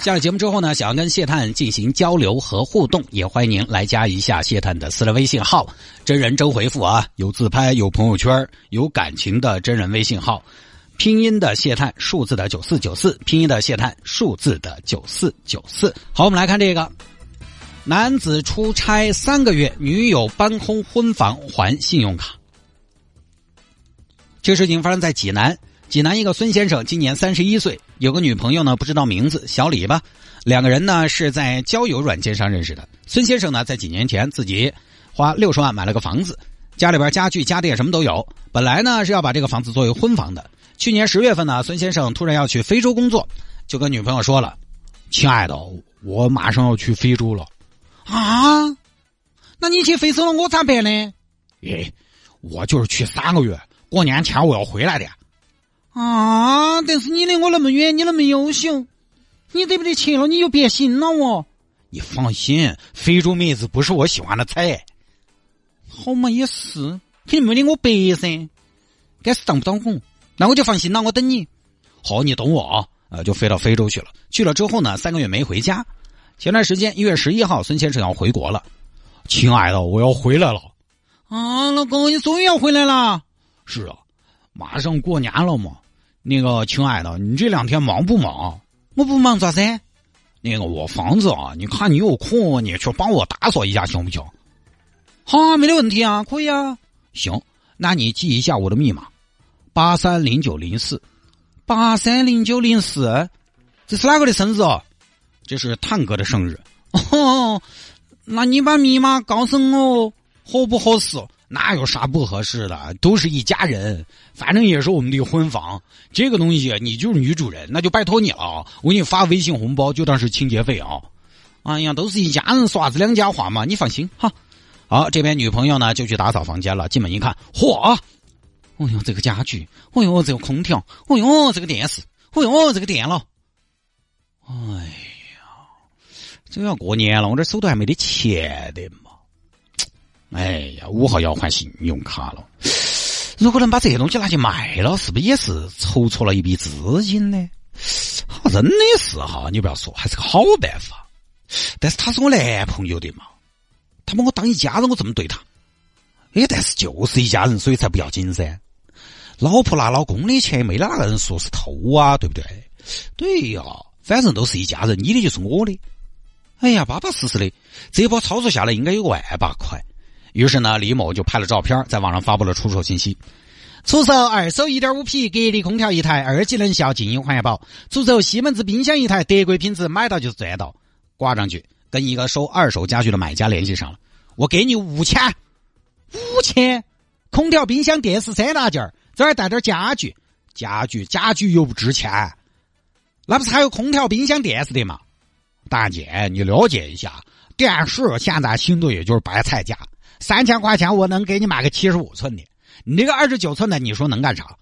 下了节目之后呢，想要跟谢探进行交流和互动，也欢迎您来加一下谢探的私人微信号，真人真回复啊，有自拍，有朋友圈，有感情的真人微信号，拼音的谢探，数字的九四九四，拼音的谢探，数字的九四九四。好，我们来看这个。男子出差三个月，女友搬空婚房还信用卡。这事情发生在济南，济南一个孙先生今年三十一岁，有个女朋友呢，不知道名字，小李吧。两个人呢是在交友软件上认识的。孙先生呢在几年前自己花六十万买了个房子，家里边家具家电什么都有。本来呢是要把这个房子作为婚房的。去年十月份呢，孙先生突然要去非洲工作，就跟女朋友说了：“亲爱的，我马上要去非洲了。”啊，那你去非洲了，我咋办呢？哎，我就是去三个月，过年前我要回来的呀。啊，但是你离我那么远，你那么优秀，你得不得去了？你就变心了哦。你放心，非洲妹子不是我喜欢的菜。好嘛，也是，肯定没得我白噻。该是当不当红，那我就放心了，我等你。好，你等我啊。呃，就飞到非洲去了。去了之后呢，三个月没回家。前段时间一月十一号，孙先生要回国了。亲爱的，我要回来了。啊，老公，你终于要回来了。是啊，马上过年了嘛。那个，亲爱的，你这两天忙不忙？我不忙，咋子？那个，我房子啊，你看你有空，你去帮我打扫一下，行不行？好，没得问题啊，可以啊。行，那你记一下我的密码：八三零九零四。八三零九零四，这是哪个的生日？这是探哥的生日，哦，那你把密码告诉我，合不合适？哪有啥不合适的？都是一家人，反正也是我们的婚房。这个东西你就是女主人，那就拜托你了。我给你发微信红包，就当是清洁费啊。哎呀，都是一家人，说啥子两家话嘛？你放心哈。好，这边女朋友呢就去打扫房间了。进门一看，嚯！哦哟，这个家具，哦哟，这个空调，哦哟，这个电视，哦哟，这个电脑。哎呀。这要过年了，我这手头还没得钱的。哎呀，五号要换信用卡了。如果能把这些东西拿去卖了，是不是也是筹措了一笔资金呢？好，真的是哈，你不要说，还是个好办法。但是他是我男朋友的嘛，他把我当一家人，我这么对他。哎，但是就是一家人，所以才不要紧噻。老婆拿老公的钱，没哪个人说是偷啊，对不对？对呀，反正都是一家人，你的就是我的。哎呀，巴巴适适的，这波操作下来应该有个万把块。于是呢，李某就拍了照片，在网上发布了出售信息：出售二手一点五匹格力空调一台，二级能效，静音环保；出售西门子冰箱一台，德国品质，买到就是赚到。挂上去，跟一个收二手家具的买家联系上了，我给你五千，五千，空调、冰箱、电视三大件这儿带点家具，家具家具又不值钱，那不是还有空调、冰箱、电视的吗？大姐，你了解一下，电视现在新的也就是白菜价，三千块钱我能给你买个七十五寸的，你那个二十九寸的，你说能干啥？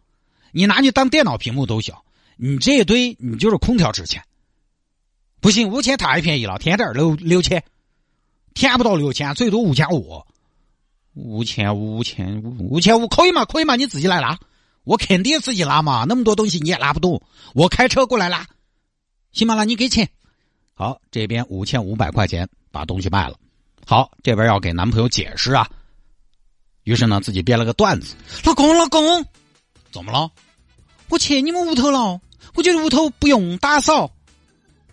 你拿去当电脑屏幕都行。你这一堆，你就是空调值钱。不行，五千太便宜了，添点六六千，填不到六千，最多五千五，五千五千五五千五可以吗？可以吗？你自己来拉，我肯定自己拉嘛，那么多东西你也拉不动，我开车过来拉，行吗？那你给钱。好，这边五千五百块钱把东西卖了。好，这边要给男朋友解释啊。于是呢，自己编了个段子：老公，老公，怎么了？我去你们屋头了，我觉得屋头不用打扫。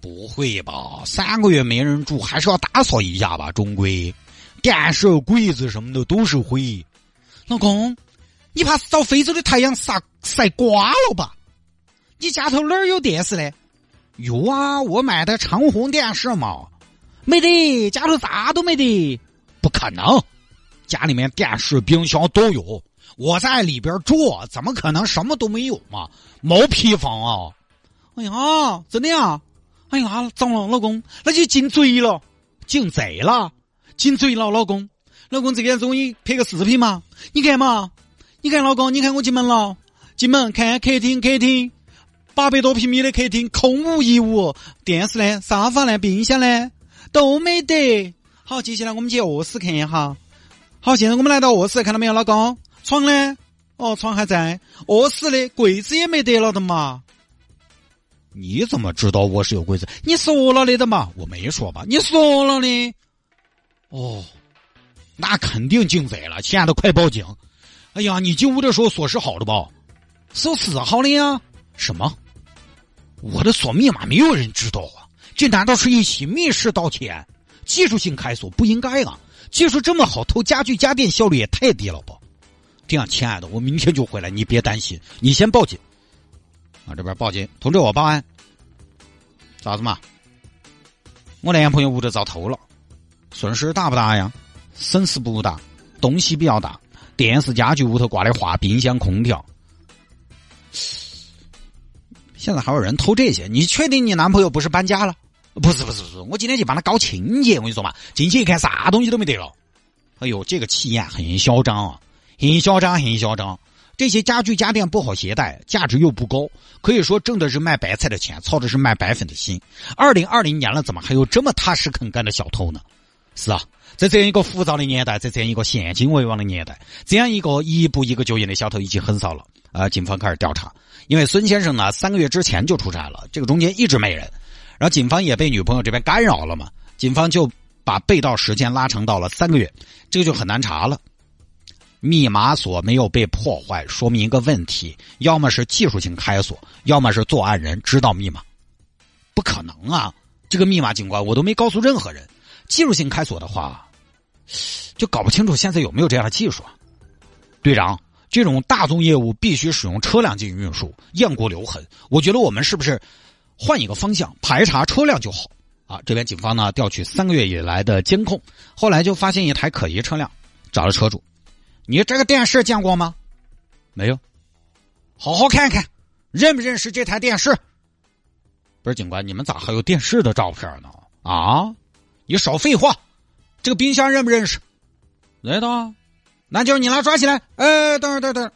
不会吧？三个月没人住，还是要打扫一下吧？终归，电视、柜子什么的都是灰。老公，你怕是遭非洲的太阳晒晒瓜了吧？你家头哪儿有电视呢？有啊，我买的长虹电视嘛，没得，家头啥都没得，不可能，家里面电视、冰箱都有，我在里边住，怎么可能什么都没有嘛？毛坯房啊！哎呀，真的呀！哎呀，脏了，老公，那就进贼了，进贼了，进贼了，老公，老公这边终于拍个视频嘛？你看嘛，你看老公，你看我进门了，进门看客厅，客厅八百多平米的客厅空无一物，电视呢，沙发呢，冰箱呢都没得。好，接下来我们去卧室看一下。好，现在我们来到卧室，看到没有，老公？床呢？哦，床还在。卧室的柜子也没得了的嘛。你怎么知道卧室有柜子？你说了的的嘛？我没说吧？你说了的。哦，那肯定进贼了，亲爱的，快报警！哎呀，你进屋的时候锁是好的吧？锁是好的呀。什么？我的锁密码没有人知道啊！这难道是一起密室盗窃？技术性开锁不应该啊！技术这么好，偷家具家电效率也太低了吧？这样，亲爱的，我明天就回来，你别担心，你先报警。啊，这边报警，通知我报案。咋子嘛？我男朋友屋头遭偷了，损失大不大呀？损失不大，东西比较大，电视、家具、屋头挂的画、冰箱、空调。现在还有人偷这些？你确定你男朋友不是搬家了？不是不是不是，我今天去帮他搞清洁。我跟你说嘛，进去一看，啥东西都没得了。哎呦，这个气焰很嚣张啊，很嚣张，很嚣张。这些家具家电不好携带，价值又不高，可以说挣的是卖白菜的钱，操的是卖白粉的心。二零二零年了，怎么还有这么踏实肯干的小偷呢？是啊，在这样一个浮躁的年代，在这样一个现金为王的年代，这样一个一步一个脚印的小偷已经很少了。啊，警方开始调查，因为孙先生呢三个月之前就出差了，这个中间一直没人，然后警方也被女朋友这边干扰了嘛，警方就把被盗时间拉长到了三个月，这个就很难查了。密码锁没有被破坏，说明一个问题：要么是技术性开锁，要么是作案人知道密码。不可能啊！这个密码警官我都没告诉任何人。技术性开锁的话，就搞不清楚现在有没有这样的技术啊。队长，这种大宗业务必须使用车辆进行运输，雁过留痕。我觉得我们是不是换一个方向排查车辆就好？啊，这边警方呢调取三个月以来的监控，后来就发现一台可疑车辆，找了车主。你这个电视见过吗？没有，好好看看，认不认识这台电视？不是警官，你们咋还有电视的照片呢？啊！你少废话，这个冰箱认不认识？认得，那就你来抓起来。哎，等会儿，等等，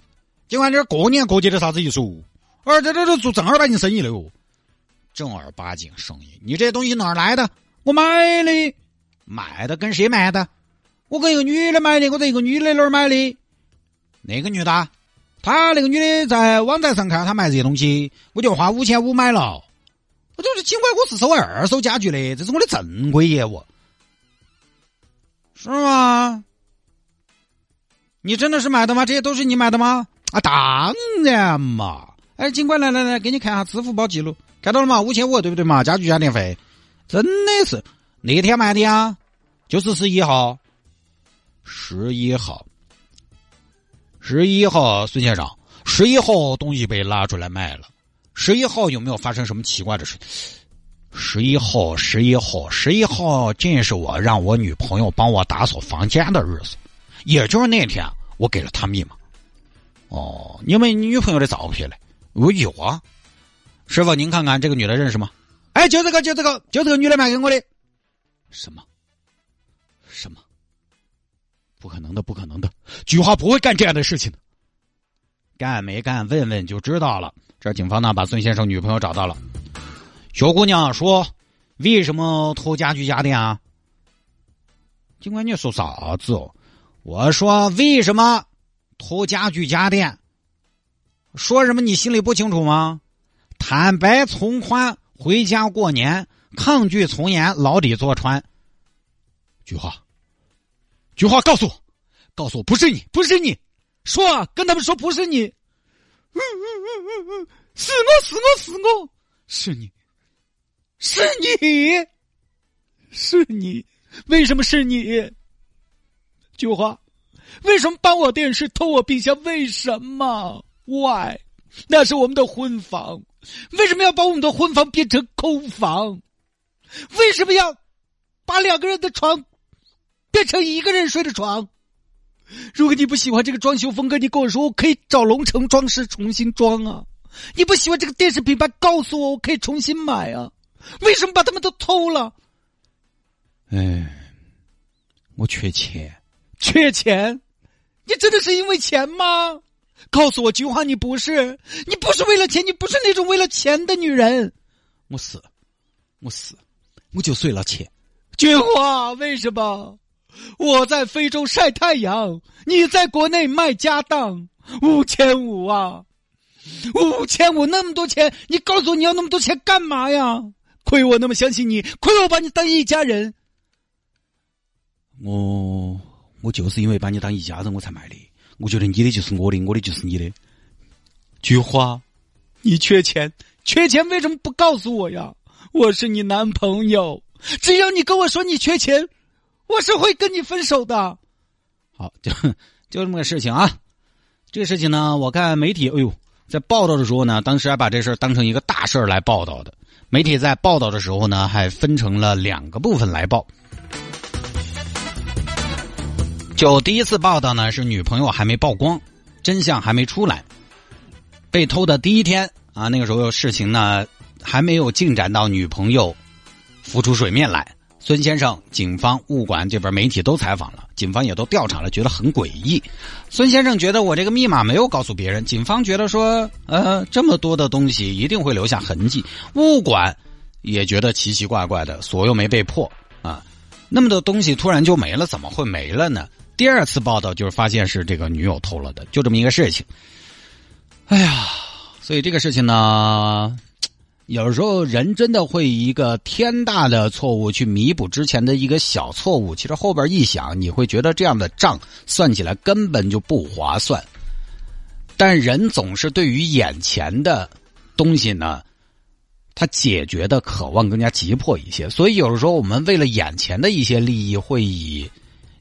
警官，这过年过节的啥子意思？哦，这这这做正儿八经生意的哦，正儿八经生意。你这东西哪儿来的？我买的，卖的跟谁买的？我跟一个女的买的，我在一个女的那儿买的。那个女的，她那个女的在网站上看她卖这些东西，我就花五千五买了。我就是尽管我是收二手家具的，这是我的正规业务，是吗？你真的是买的吗？这些都是你买的吗？啊，当然嘛！哎，警官，来来来，给你看下支付宝记录，看到了吗？五千五，对不对嘛？家具家电费，真的是那天买的呀，就是十一号。十一号，十一号，孙先生，十一号东西被拉出来卖了。十一号有没有发生什么奇怪的事？十一号，十一号，十一号，正是我让我女朋友帮我打扫房间的日子，也就是那天，我给了她密码。哦，你有没你女朋友的照片嘞？我有啊。师傅，您看看这个女的认识吗？哎，就这个，就这个，就这个女的卖给我的。什么？什么？不可能的，不可能的，菊花不会干这样的事情的。干没干？问问就知道了。这警方呢，把孙先生女朋友找到了。小姑娘说：“为什么偷家具家电啊？”警官，你说啥子哦？我说：“为什么偷家具家电？”说什么？你心里不清楚吗？坦白从宽，回家过年；抗拒从严，牢底坐穿。菊花。菊花，告诉我，告诉我，不是你，不是你，说，跟他们说不是你，嗯嗯嗯嗯嗯是我是我是我，是你，是你，是你，为什么是你？菊花，为什么搬我电视偷我冰箱？为什么？Why？那是我们的婚房，为什么要把我们的婚房变成空房？为什么要把两个人的床？变成一个人睡的床。如果你不喜欢这个装修风格，你跟我说，我可以找龙城装饰重新装啊。你不喜欢这个电视品牌，告诉我，我可以重新买啊。为什么把他们都偷了？哎，我缺钱，缺钱？你真的是因为钱吗？告诉我菊花，你不是，你不是为了钱，你不是那种为了钱的女人。我是，我是，我就是为了钱。菊花，为什么？我在非洲晒太阳，你在国内卖家当，五千五啊，五千五那么多钱，你告诉我你要那么多钱干嘛呀？亏我那么相信你，亏我把你当一家人。我我就是因为把你当一家人，我才卖的。我觉得你的就是我的，我的就是你的。菊花，你缺钱，缺钱为什么不告诉我呀？我是你男朋友，只要你跟我说你缺钱，我是会跟你分手的。好，就就这么个事情啊。这个事情呢，我看媒体，哎呦，在报道的时候呢，当时还把这事当成一个大事来报道的。媒体在报道的时候呢，还分成了两个部分来报。就第一次报道呢，是女朋友还没曝光，真相还没出来，被偷的第一天啊，那个时候事情呢还没有进展到女朋友浮出水面来。孙先生、警方、物管这边媒体都采访了，警方也都调查了，觉得很诡异。孙先生觉得我这个密码没有告诉别人，警方觉得说，呃，这么多的东西一定会留下痕迹。物管也觉得奇奇怪怪的，锁又没被破啊，那么多东西突然就没了，怎么会没了呢？第二次报道就是发现是这个女友偷了的，就这么一个事情。哎呀，所以这个事情呢。有时候人真的会一个天大的错误去弥补之前的一个小错误，其实后边一想，你会觉得这样的账算起来根本就不划算。但人总是对于眼前的东西呢，他解决的渴望更加急迫一些，所以有时候我们为了眼前的一些利益，会以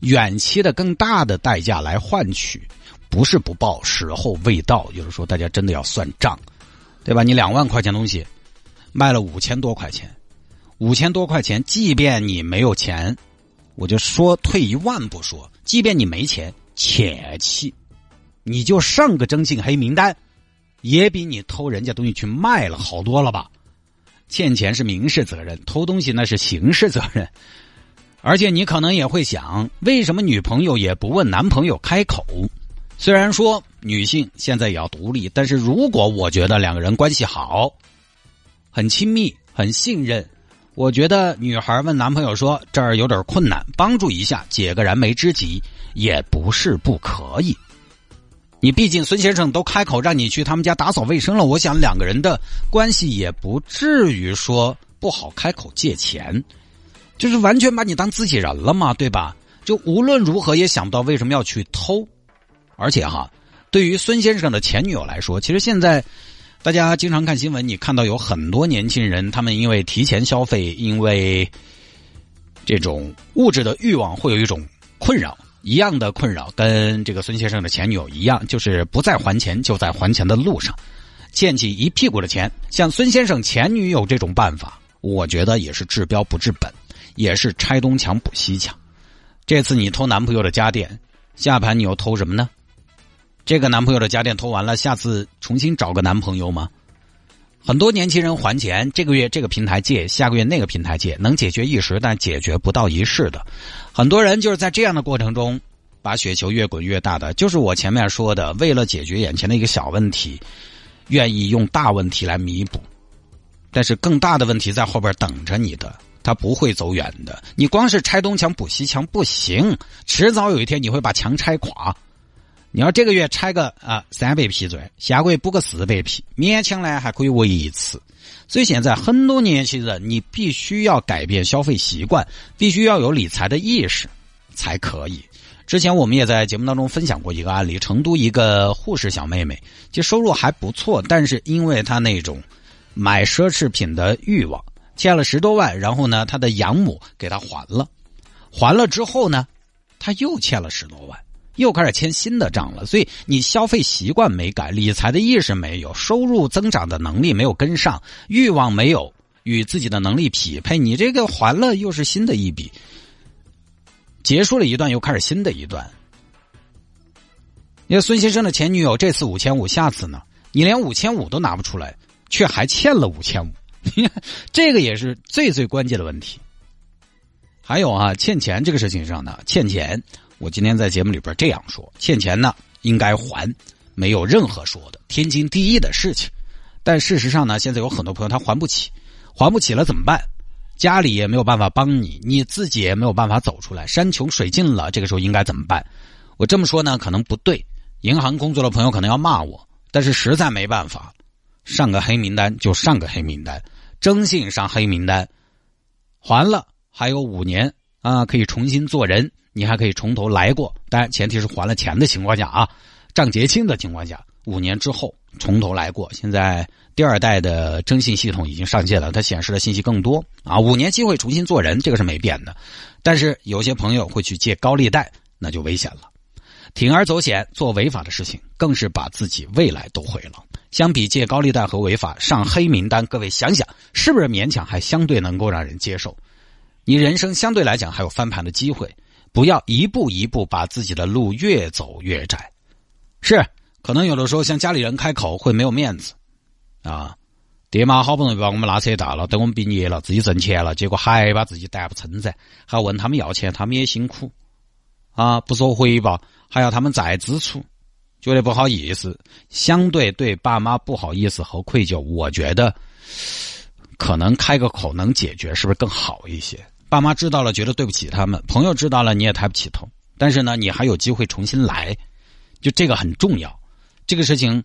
远期的更大的代价来换取，不是不报，时候未到。有的时候大家真的要算账，对吧？你两万块钱东西。卖了五千多块钱，五千多块钱，即便你没有钱，我就说退一万步说，即便你没钱，且气，你就上个征信黑名单，也比你偷人家东西去卖了好多了吧？欠钱是民事责任，偷东西那是刑事责任。而且你可能也会想，为什么女朋友也不问男朋友开口？虽然说女性现在也要独立，但是如果我觉得两个人关系好。很亲密，很信任。我觉得女孩问男朋友说：“这儿有点困难，帮助一下，解个燃眉之急，也不是不可以。”你毕竟孙先生都开口让你去他们家打扫卫生了，我想两个人的关系也不至于说不好开口借钱，就是完全把你当自己人了嘛，对吧？就无论如何也想不到为什么要去偷，而且哈，对于孙先生的前女友来说，其实现在。大家经常看新闻，你看到有很多年轻人，他们因为提前消费，因为这种物质的欲望，会有一种困扰，一样的困扰，跟这个孙先生的前女友一样，就是不再还钱，就在还钱的路上，欠起一屁股的钱。像孙先生前女友这种办法，我觉得也是治标不治本，也是拆东墙补西墙。这次你偷男朋友的家电，下盘你又偷什么呢？这个男朋友的家电偷完了，下次重新找个男朋友吗？很多年轻人还钱，这个月这个平台借，下个月那个平台借，能解决一时，但解决不到一世的。很多人就是在这样的过程中，把雪球越滚越大的。就是我前面说的，为了解决眼前的一个小问题，愿意用大问题来弥补，但是更大的问题在后边等着你的，他不会走远的。你光是拆东墙补西墙不行，迟早有一天你会把墙拆垮。你要这个月拆个啊三百批砖，下个月补个四百批，勉强呢还可以维一次。所以现在很多年轻人，你必须要改变消费习惯，必须要有理财的意识才可以。之前我们也在节目当中分享过一个案例，成都一个护士小妹妹，其实收入还不错，但是因为她那种买奢侈品的欲望，欠了十多万，然后呢，他的养母给他还了，还了之后呢，他又欠了十多万。又开始签新的账了，所以你消费习惯没改，理财的意识没有，收入增长的能力没有跟上，欲望没有与自己的能力匹配，你这个还了又是新的一笔，结束了一段又开始新的一段。因为孙先生的前女友这次五千五，下次呢？你连五千五都拿不出来，却还欠了五千五，这个也是最最关键的问题。还有啊，欠钱这个事情上呢，欠钱我今天在节目里边这样说：欠钱呢应该还，没有任何说的，天经地义的事情。但事实上呢，现在有很多朋友他还不起，还不起了怎么办？家里也没有办法帮你，你自己也没有办法走出来，山穷水尽了，这个时候应该怎么办？我这么说呢，可能不对，银行工作的朋友可能要骂我，但是实在没办法，上个黑名单就上个黑名单，征信上黑名单，还了还有五年啊，可以重新做人，你还可以从头来过，当然前提是还了钱的情况下啊，账结清的情况下。五年之后从头来过，现在第二代的征信系统已经上线了，它显示的信息更多啊。五年机会重新做人，这个是没变的。但是有些朋友会去借高利贷，那就危险了。铤而走险做违法的事情，更是把自己未来都毁了。相比借高利贷和违法上黑名单，各位想想是不是勉强还相对能够让人接受？你人生相对来讲还有翻盘的机会，不要一步一步把自己的路越走越窄。是。可能有的时候向家里人开口会没有面子，啊，爹妈好不容易把我们拉扯大了，等我们毕业了，自己挣钱了，结果还把自己担不撑噻，还问他们要钱，他们也辛苦，啊，不说回报，还要他们再支出，觉得不好意思，相对对爸妈不好意思和愧疚，我觉得可能开个口能解决，是不是更好一些？爸妈知道了，觉得对不起他们；朋友知道了，你也抬不起头。但是呢，你还有机会重新来，就这个很重要。这个事情，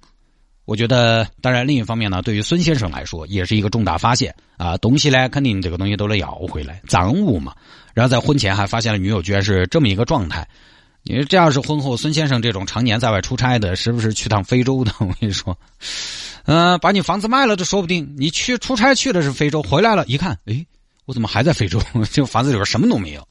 我觉得，当然另一方面呢，对于孙先生来说，也是一个重大发现啊。东西呢，肯定这个东西都得要回来，赃物嘛。然后在婚前还发现了女友居然是这么一个状态。因为这要是婚后孙先生这种常年在外出差的，时不时去趟非洲的，我跟你说，嗯，把你房子卖了都说不定。你去出差去的是非洲，回来了一看，哎，我怎么还在非洲？这房子里边什么都没有。